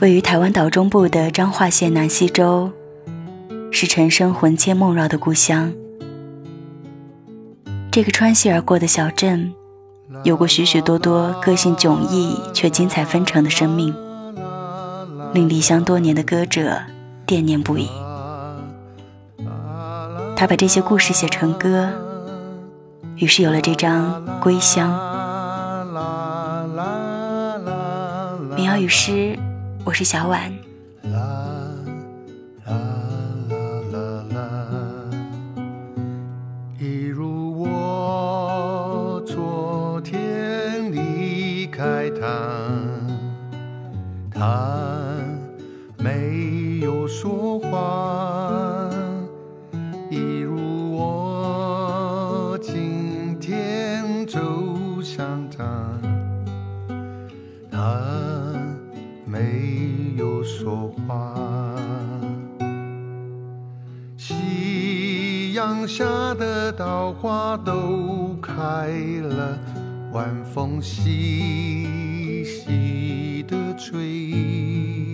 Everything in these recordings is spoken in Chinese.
位于台湾岛中部的彰化县南溪州，是陈升魂牵梦绕的故乡。这个穿溪而过的小镇，有过许许多多个性迥异却精彩纷呈的生命，令离乡多年的歌者惦念不已。他把这些故事写成歌，于是有了这张《归乡》。民谣与诗。我是小婉。花都开了，晚风细细的吹。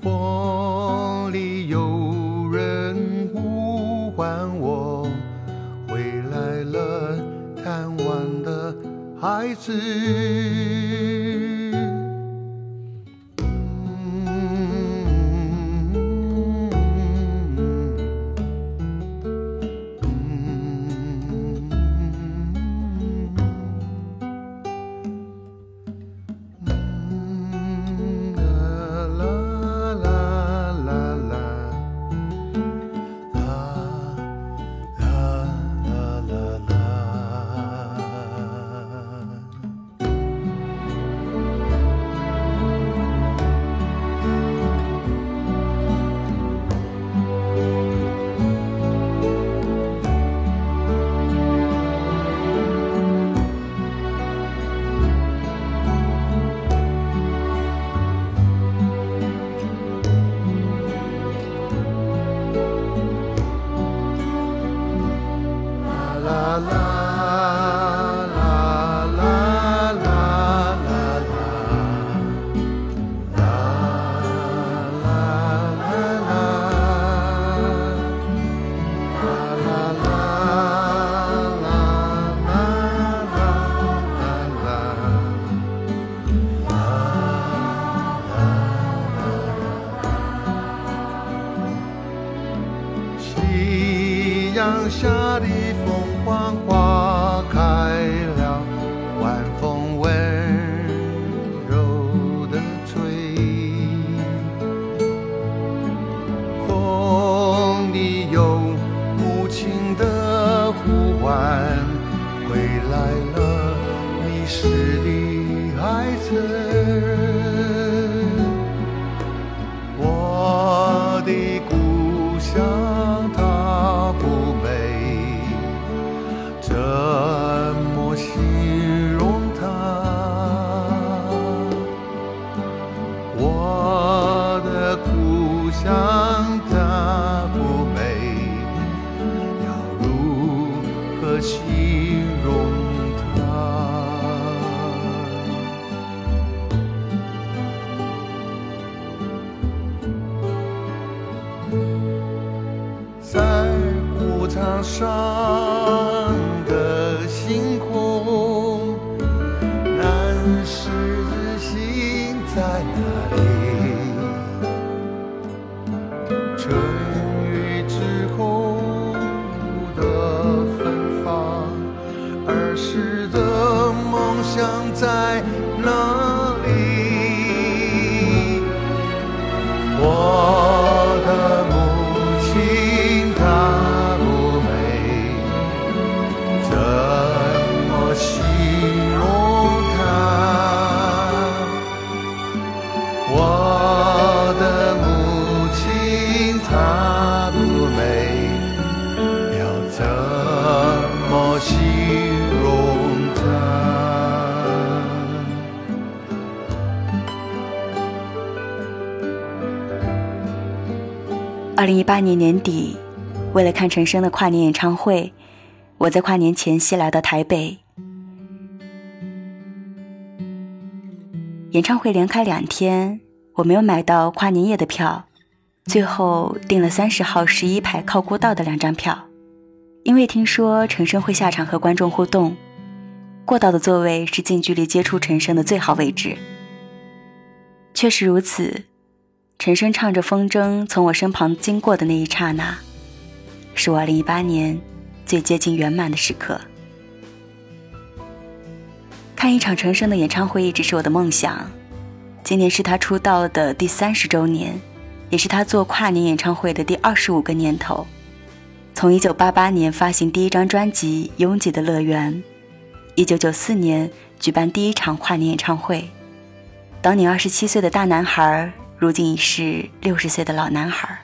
风里有人呼唤我，回来了，贪玩的孩子。八年年底，为了看陈升的跨年演唱会，我在跨年前夕来到台北。演唱会连开两天，我没有买到跨年夜的票，最后订了三十号十一排靠过道的两张票。因为听说陈升会下场和观众互动，过道的座位是近距离接触陈升的最好位置。确实如此。陈升唱着《风筝》从我身旁经过的那一刹那，是我2018年最接近圆满的时刻。看一场陈升的演唱会一直是我的梦想。今年是他出道的第三十周年，也是他做跨年演唱会的第二十五个年头。从1988年发行第一张专辑《拥挤的乐园》，1994年举办第一场跨年演唱会，当年二十七岁的大男孩。如今已是六十岁的老男孩，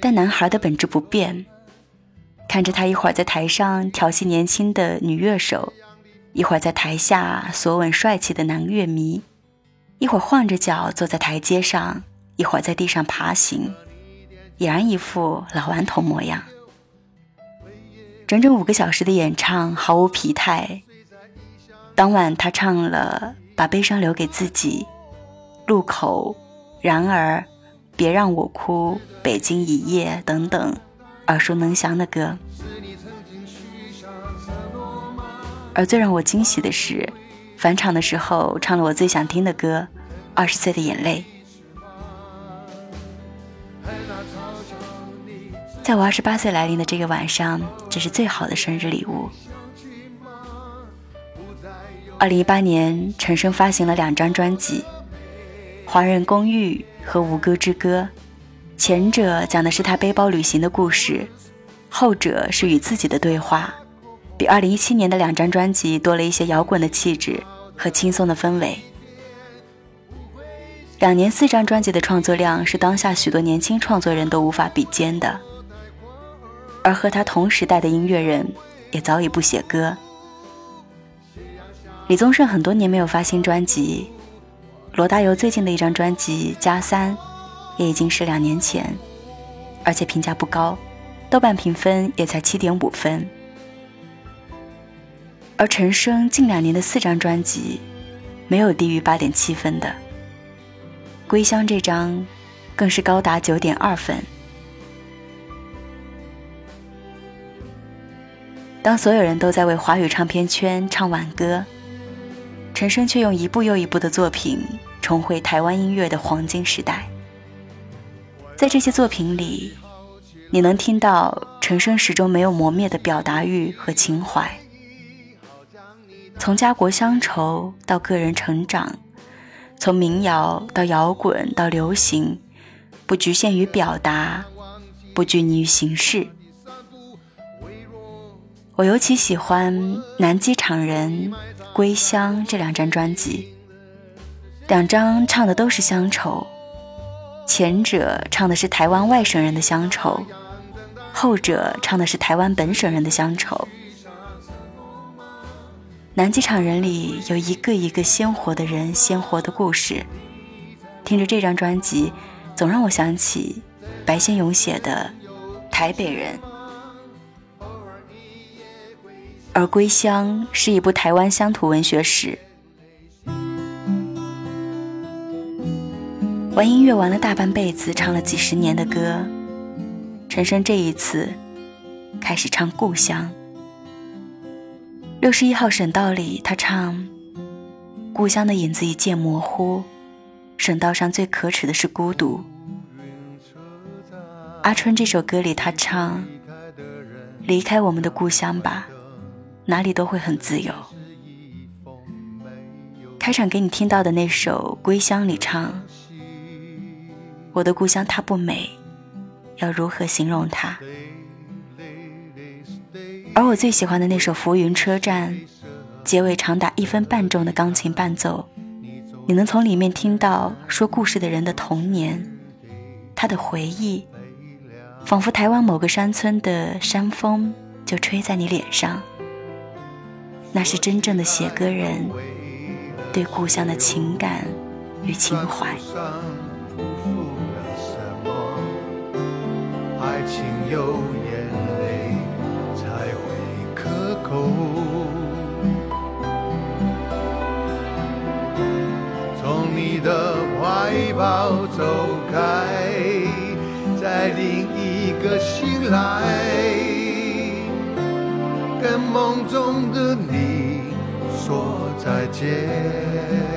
但男孩的本质不变。看着他一会儿在台上调戏年轻的女乐手，一会儿在台下索吻帅气的男乐迷，一会儿晃着脚坐在台阶上，一会儿在地上爬行，俨然一副老顽童模样。整整五个小时的演唱毫无疲态。当晚他唱了《把悲伤留给自己》。路口，然而，别让我哭，北京一夜等等，耳熟能详的歌。而最让我惊喜的是，返场的时候唱了我最想听的歌《二十岁的眼泪》。在我二十八岁来临的这个晚上，这是最好的生日礼物。二零一八年，陈升发行了两张专辑。《华人公寓》和《吴歌之歌》，前者讲的是他背包旅行的故事，后者是与自己的对话，比2017年的两张专辑多了一些摇滚的气质和轻松的氛围。两年四张专辑的创作量是当下许多年轻创作人都无法比肩的，而和他同时代的音乐人也早已不写歌。李宗盛很多年没有发新专辑。罗大佑最近的一张专辑《加三》，也已经是两年前，而且评价不高，豆瓣评分也才七点五分。而陈升近两年的四张专辑，没有低于八点七分的，《归乡》这张更是高达九点二分。当所有人都在为华语唱片圈唱挽歌。陈升却用一部又一部的作品重回台湾音乐的黄金时代。在这些作品里，你能听到陈升始终没有磨灭的表达欲和情怀。从家国乡愁到个人成长，从民谣到摇滚到流行，不局限于表达，不拘泥于形式。我尤其喜欢《南机场人》。《归乡》这两张专辑，两张唱的都是乡愁，前者唱的是台湾外省人的乡愁，后者唱的是台湾本省人的乡愁。南机场人里有一个一个鲜活的人，鲜活的故事。听着这张专辑，总让我想起白先勇写的《台北人》。而《归乡》是一部台湾乡土文学史。玩音乐玩了大半辈子，唱了几十年的歌，陈升这一次开始唱《故乡》。六十一号省道里，他唱：“故乡的影子一渐模糊，省道上最可耻的是孤独。”阿春这首歌里，他唱。离开我们的故乡吧，哪里都会很自由。开场给你听到的那首《归乡》里唱：“我的故乡它不美，要如何形容它？”而我最喜欢的那首《浮云车站》，结尾长达一分半钟的钢琴伴奏，你能从里面听到说故事的人的童年，他的回忆，仿佛台湾某个山村的山风就吹在你脸上。那是真正的写歌人。对故乡的情感与情怀。情有眼泪才会可口。从你的怀抱走开，在另一个醒来，跟梦中的你说。再见。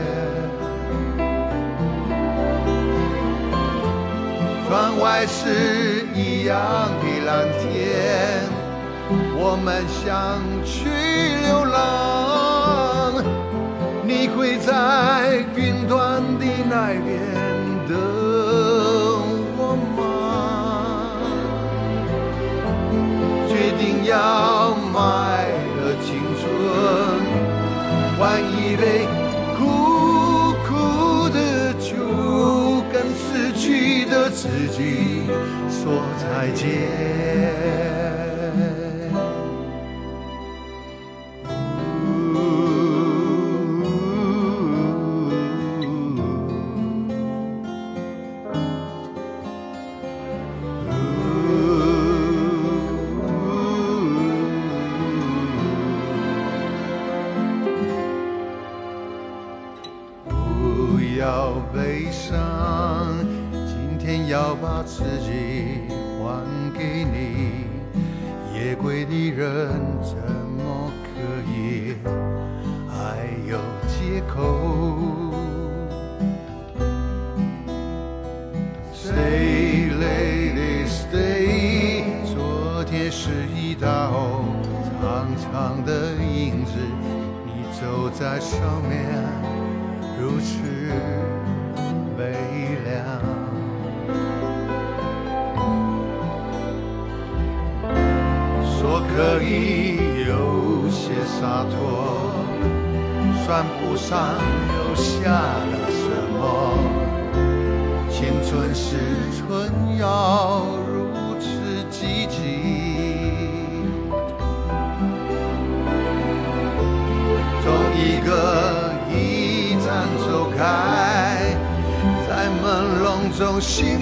窗外是一样的蓝天，我们想去流浪。你会在云端的那边等我吗？决定要卖了青春。换一杯自己说再见。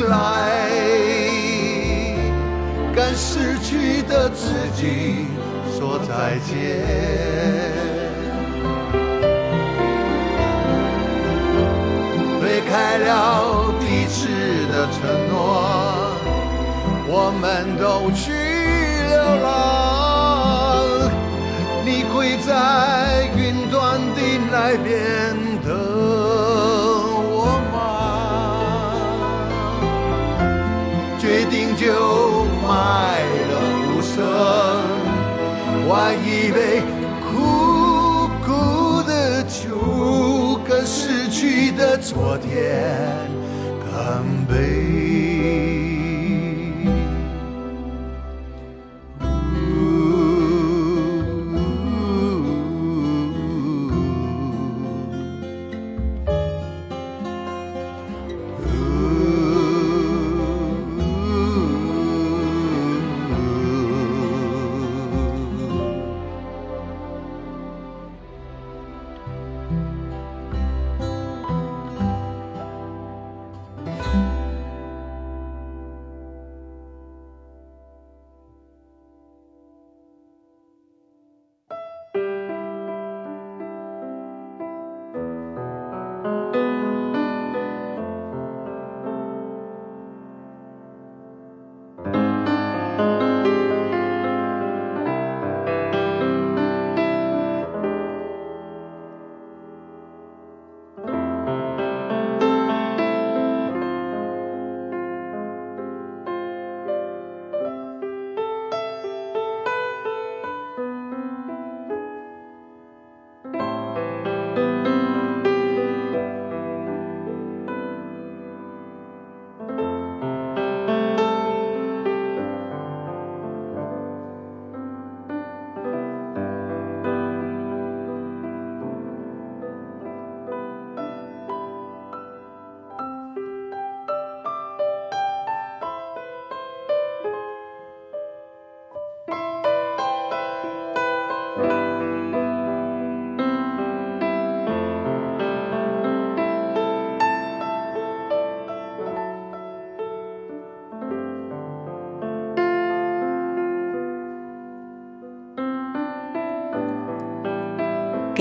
来，跟失去的自己说再见。推开了彼此的承诺，我们都去流浪。你会在云端的那边换一杯苦苦的酒，跟失去的昨天干杯。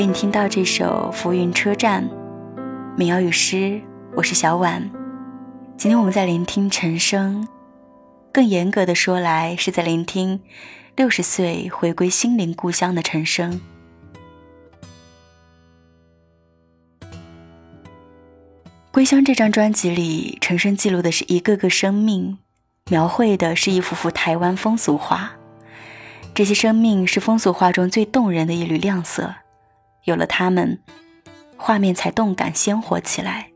给你听到这首《浮云车站》，民谣与诗，我是小婉。今天我们在聆听陈升，更严格的说来，是在聆听六十岁回归心灵故乡的陈升。《归乡》这张专辑里，陈升记录的是一个个生命，描绘的是一幅幅台湾风俗画。这些生命是风俗画中最动人的一缕亮色，有了它们，画面才动感鲜活起来。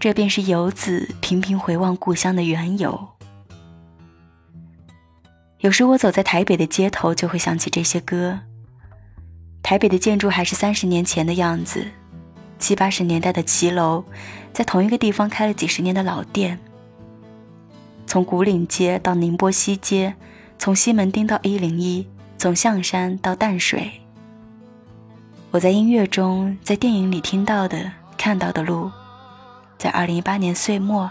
这便是游子频频回望故乡的缘由。有时我走在台北的街头，就会想起这些歌。台北的建筑还是三十年前的样子，七八十年代的骑楼，在同一个地方开了几十年的老店。从古岭街到宁波西街。从西门町到一零一，从象山到淡水。我在音乐中，在电影里听到的、看到的路，在二零一八年岁末，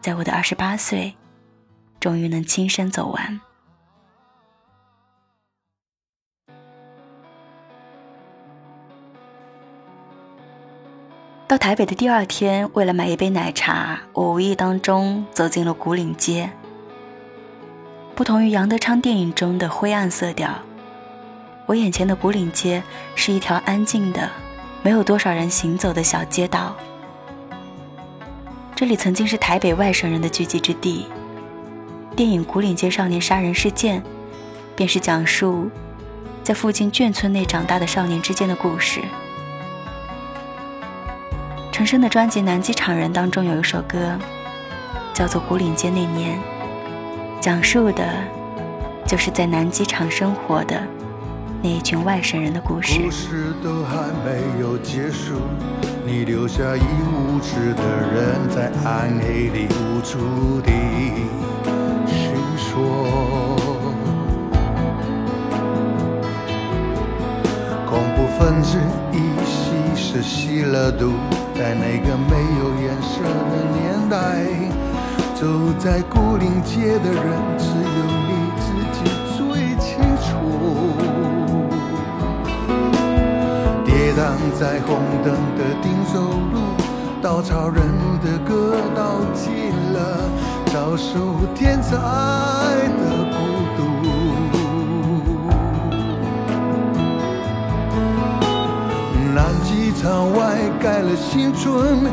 在我的二十八岁，终于能亲身走完。到台北的第二天，为了买一杯奶茶，我无意当中走进了古岭街。不同于杨德昌电影中的灰暗色调，我眼前的古岭街是一条安静的、没有多少人行走的小街道。这里曾经是台北外省人的聚集之地。电影《古岭街少年杀人事件》便是讲述在附近眷村内长大的少年之间的故事。陈升的专辑《南机场人》当中有一首歌，叫做《古岭街那年》。讲述的，就是在南机场生活的那一群外省人的故事。故事都还没有结束，你留下一无知的人在暗黑里无助地寻索。恐怖分子一吸是吸了毒，在那个没有颜色的年代。走在古岭街的人，只有跌宕在红灯的丁走路，稻草人的歌道尽了，遭受天灾的孤独。南机场外盖了新村，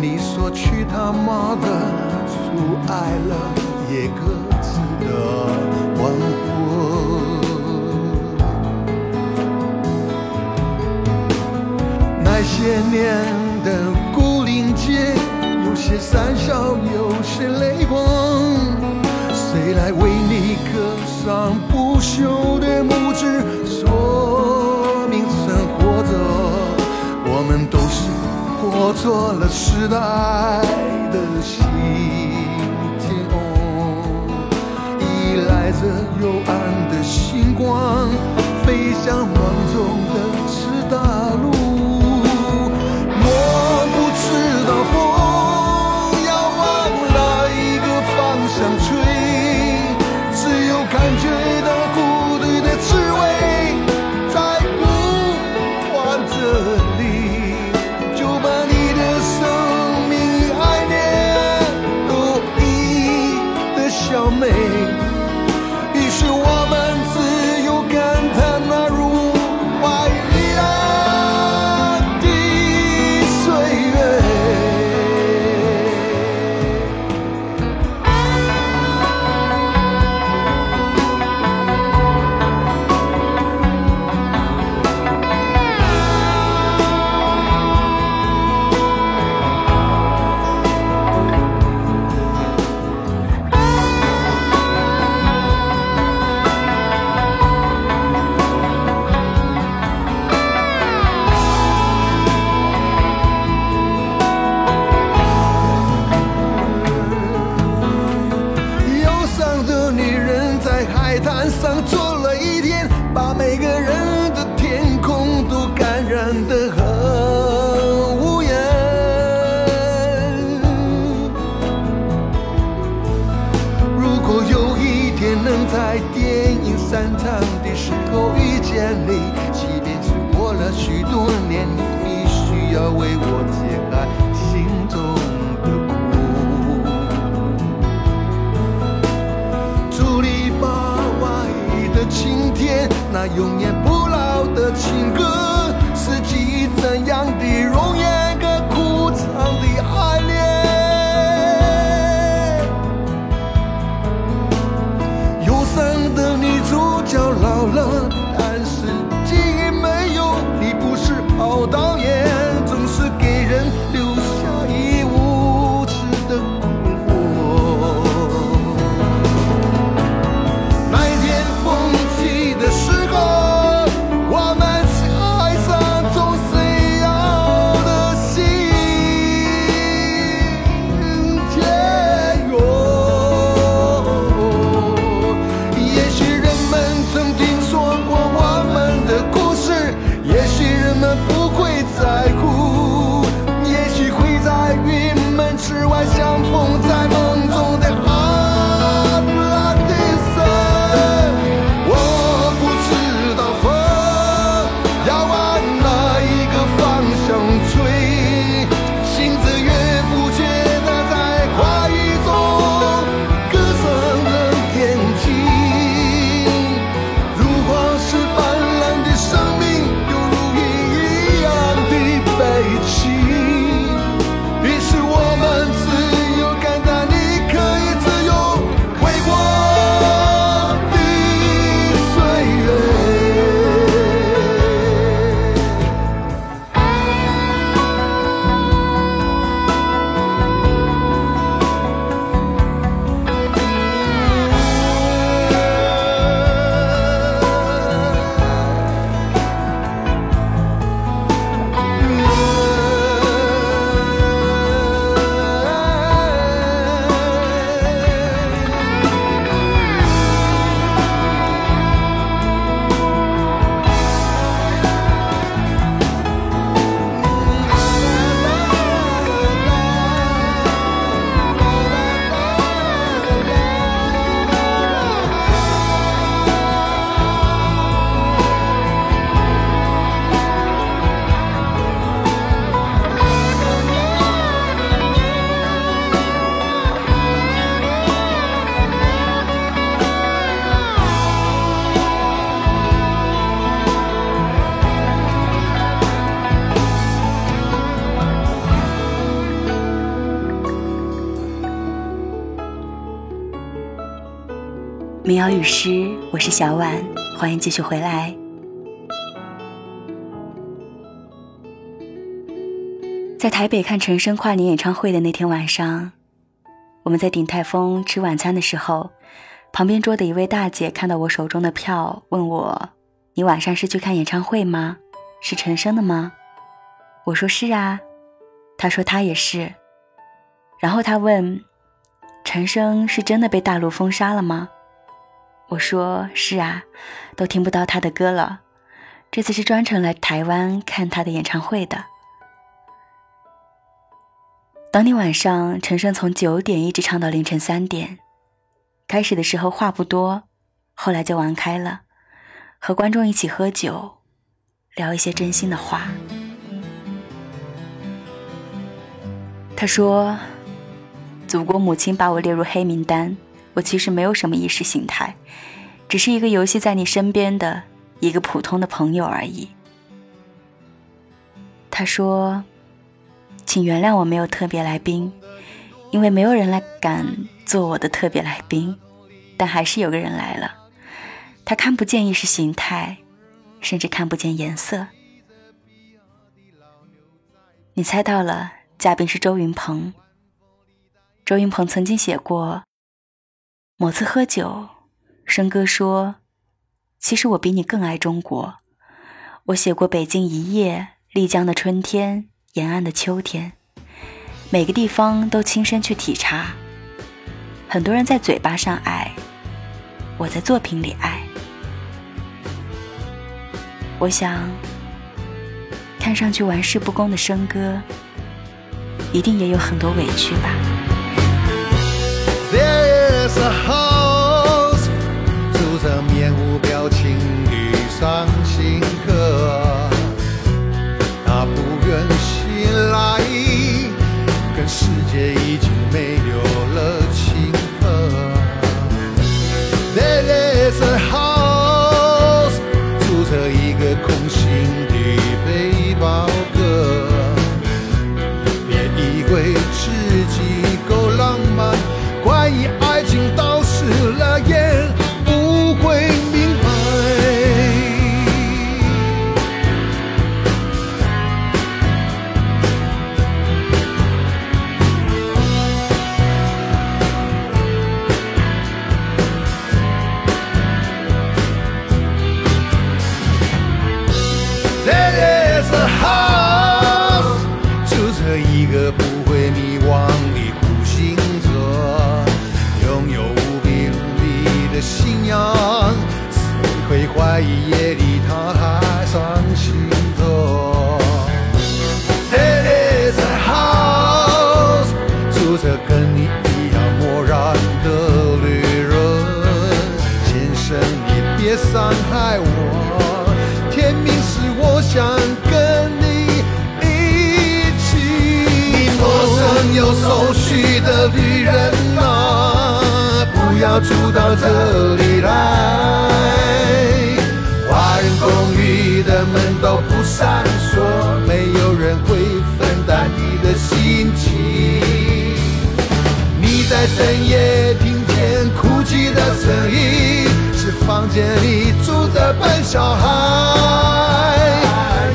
你说去他妈的！不爱了，也各些年的古岭街，有些 sad 笑，有些泪光。谁来为你刻上不朽的墓志，说明生活着，我们都是活错了时代的心。着幽暗的星光，飞向梦中的赤大知道了，民谣与诗，我是小婉，欢迎继续回来。在台北看陈升跨年演唱会的那天晚上，我们在鼎泰丰吃晚餐的时候，旁边桌的一位大姐看到我手中的票，问我：“你晚上是去看演唱会吗？是陈升的吗？”我说：“是啊。”她说：“她也是。”然后她问：“陈升是真的被大陆封杀了吗？”我说是啊，都听不到他的歌了。这次是专程来台湾看他的演唱会的。当天晚上，陈升从九点一直唱到凌晨三点。开始的时候话不多，后来就玩开了，和观众一起喝酒，聊一些真心的话。他说：“祖国母亲把我列入黑名单。”我其实没有什么意识形态，只是一个游戏在你身边的一个普通的朋友而已。他说：“请原谅我没有特别来宾，因为没有人来敢做我的特别来宾，但还是有个人来了。他看不见意识形态，甚至看不见颜色。你猜到了，嘉宾是周云鹏。周云鹏曾经写过。”某次喝酒，生哥说：“其实我比你更爱中国。我写过北京一夜、丽江的春天、延安的秋天，每个地方都亲身去体察。很多人在嘴巴上爱，我在作品里爱。我想，看上去玩世不恭的生哥，一定也有很多委屈吧。” house，住着面无表情的双一个不会迷惘的苦行者，拥有无比无比的信仰，谁会怀疑夜里要住到这里来。华人公寓的门都不闪烁，没有人会分担你的心情。你在深夜听见哭泣的声音，是房间里住着笨小孩。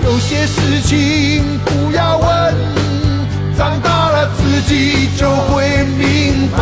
有些事情不要问，长大了自己就会明白。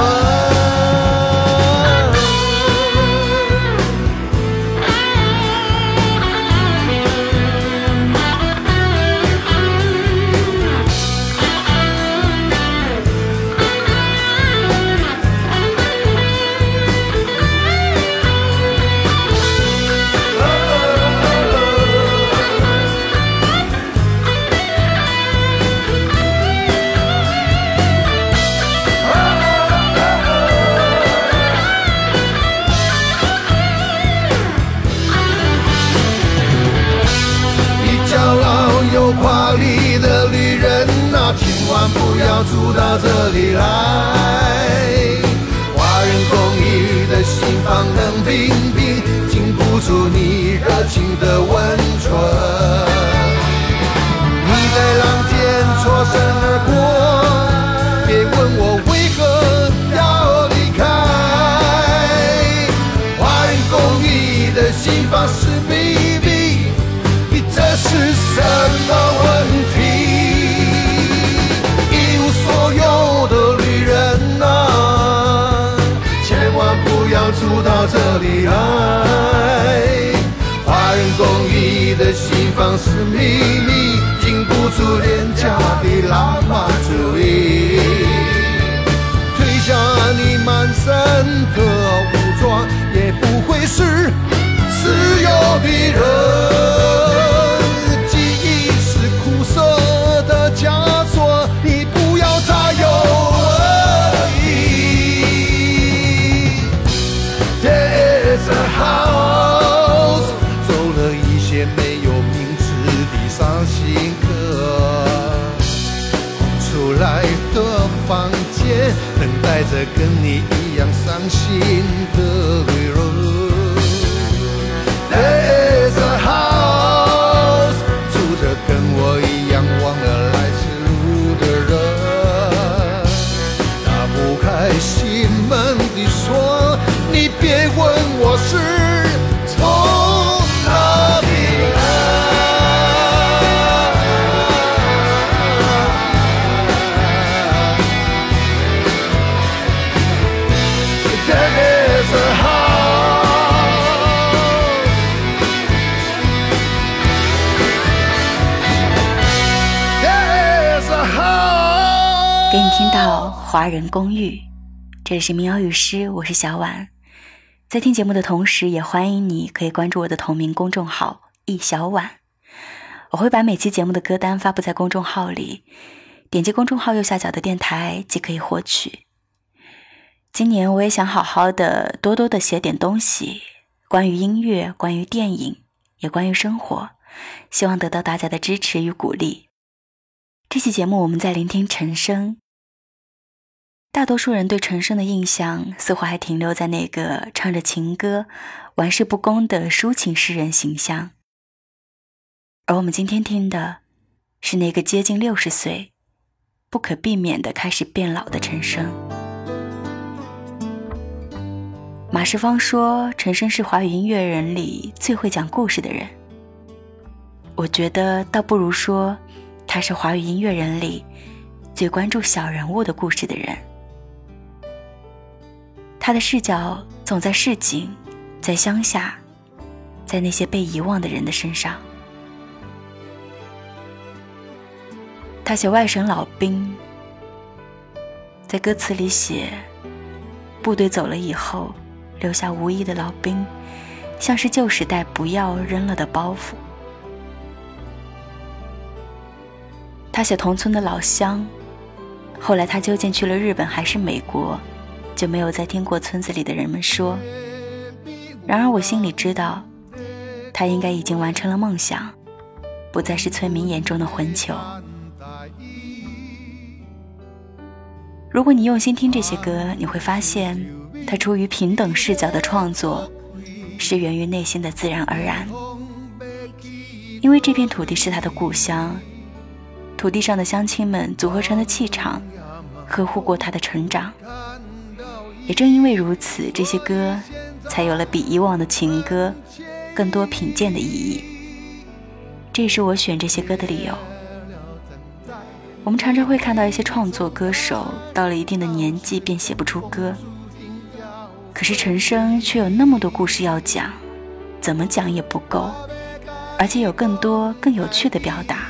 秘密，禁不住廉价的浪漫主义。褪下你满身的武装，也不会是自由的人。华人公寓》，这里是民谣与诗，我是小婉。在听节目的同时，也欢迎你可以关注我的同名公众号“一小婉”，我会把每期节目的歌单发布在公众号里，点击公众号右下角的电台即可以获取。今年我也想好好的、多多的写点东西，关于音乐，关于电影，也关于生活，希望得到大家的支持与鼓励。这期节目我们在聆听陈升。大多数人对陈升的印象似乎还停留在那个唱着情歌、玩世不恭的抒情诗人形象，而我们今天听的是那个接近六十岁、不可避免的开始变老的陈升。马世芳说，陈升是华语音乐人里最会讲故事的人。我觉得倒不如说，他是华语音乐人里最关注小人物的故事的人。他的视角总在市井，在乡下，在那些被遗忘的人的身上。他写外省老兵，在歌词里写，部队走了以后，留下无依的老兵，像是旧时代不要扔了的包袱。他写同村的老乡，后来他究竟去了日本还是美国，就没有再听过村子里的人们说。然而我心里知道，他应该已经完成了梦想，不再是村民眼中的混球。如果你用心听这些歌，你会发现，他出于平等视角的创作，是源于内心的自然而然。因为这片土地是他的故乡，土地上的乡亲们组合成的气场，呵护过他的成长。也正因为如此，这些歌。才有了比以往的情歌更多品鉴的意义。这也是我选这些歌的理由。我们常常会看到一些创作歌手到了一定的年纪便写不出歌，可是陈升却有那么多故事要讲，怎么讲也不够，而且有更多更有趣的表达。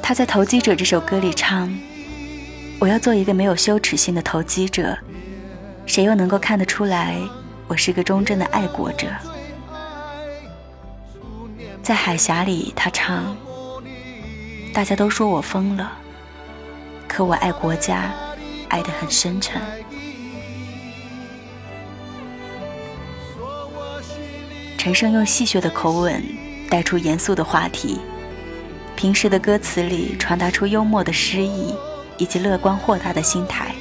他在《投机者》这首歌里唱。我要做一个没有羞耻心的投机者，谁又能够看得出来我是个忠贞的爱国者？在海峡里，他唱：“大家都说我疯了，可我爱国家，爱得很深沉。”陈升用戏谑的口吻带出严肃的话题，平时的歌词里传达出幽默的诗意。以及乐观豁达的心态，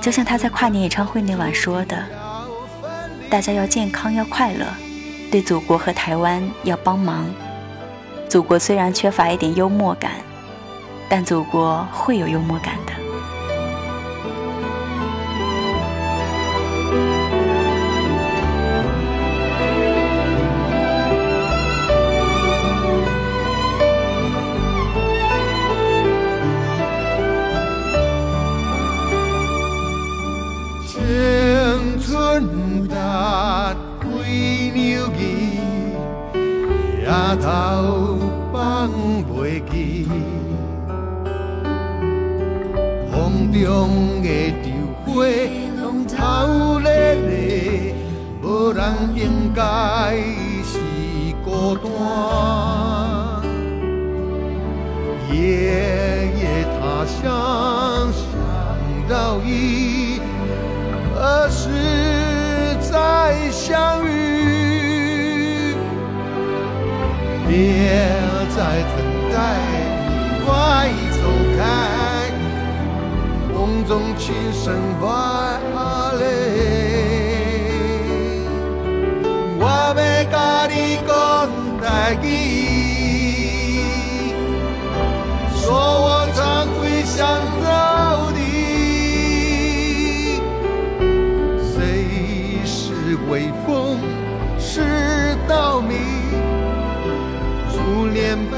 就像他在跨年演唱会那晚说的：“大家要健康，要快乐，对祖国和台湾要帮忙。祖国虽然缺乏一点幽默感，但祖国会有幽默感的。”相遇？别再等待，你快走开！风中轻声话咧，我要甲你讲台语，说我常会想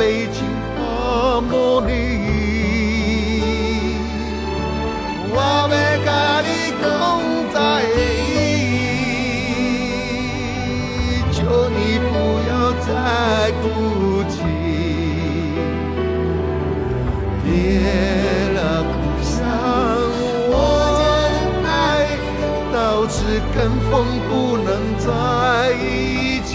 北京阿莫尼，我要甲你讲在意，求你不要再哭泣。别了故乡，我的爱到此跟风不能在一起。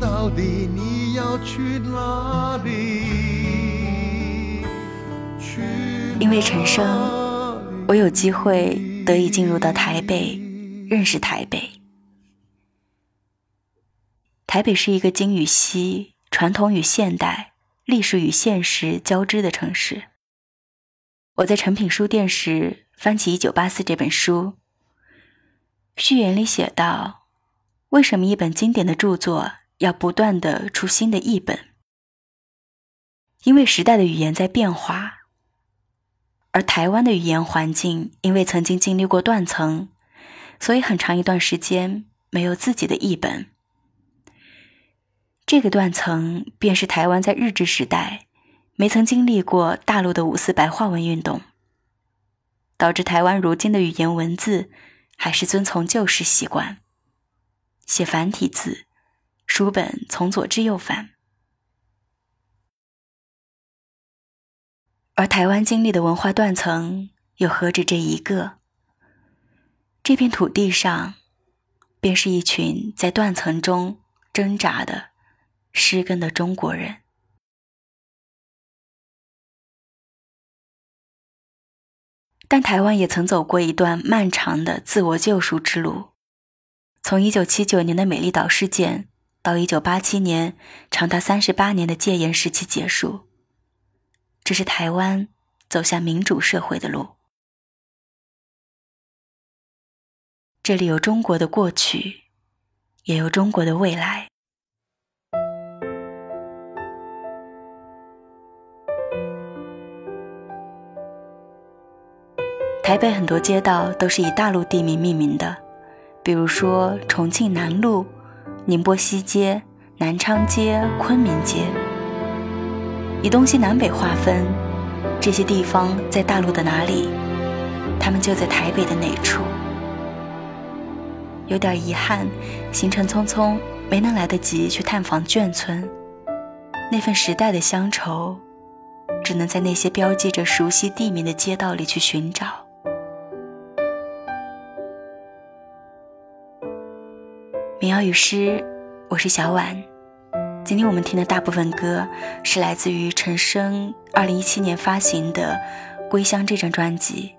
到底你要去哪里？因为陈升，我有机会得以进入到台北，认识台北。台北是一个京与西、传统与现代、历史与现实交织的城市。我在诚品书店时翻起《一九八四》这本书，序言里写道：“为什么一本经典的著作？”要不断的出新的译本，因为时代的语言在变化，而台湾的语言环境因为曾经经历过断层，所以很长一段时间没有自己的译本。这个断层便是台湾在日治时代没曾经历过大陆的五四白话文运动，导致台湾如今的语言文字还是遵从旧时习惯，写繁体字，书本从左至右翻。而台湾经历的文化断层又何止这一个？这片土地上，便是一群在断层中挣扎的、失根的中国人。但台湾也曾走过一段漫长的自我救赎之路，从1979年的美丽岛事件到1987年长达38年的戒严时期结束。这是台湾走向民主社会的路。这里有中国的过去，也有中国的未来。台北很多街道都是以大陆地名命名的，比如说重庆南路、宁波西街、南昌街、昆明街。以东西南北划分，这些地方在大陆的哪里？他们就在台北的哪处？有点遗憾，行程匆匆，没能来得及去探访眷村。那份时代的乡愁，只能在那些标记着熟悉地名的街道里去寻找。民谣与诗，我是小婉。今天我们听的大部分歌是来自于陈升二零一七年发行的《归乡》这张专辑。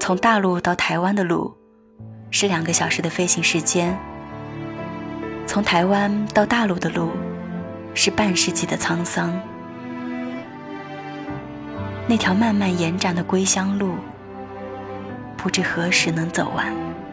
从大陆到台湾的路是两个小时的飞行时间，从台湾到大陆的路是半世纪的沧桑。那条漫漫延展的归乡路，不知何时能走完。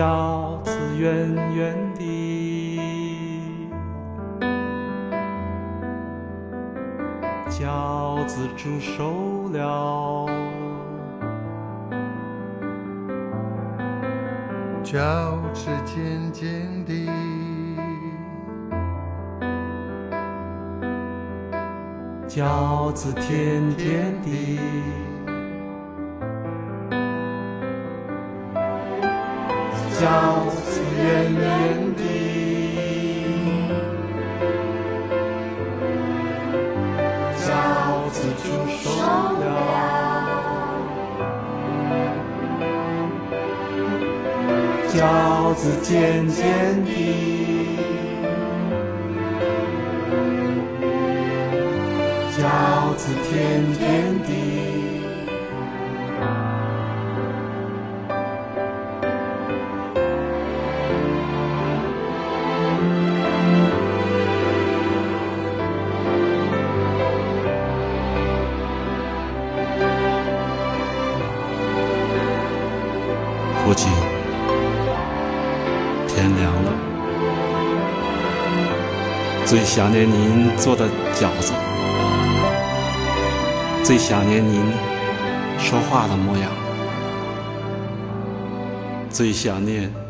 饺子圆圆的，饺子煮熟了，饺子尖尖的，饺子甜甜的。饺子圆圆的，饺子煮熟了，饺子尖尖的，父亲，天凉了，最想念您做的饺子，最想念您说话的模样，最想念。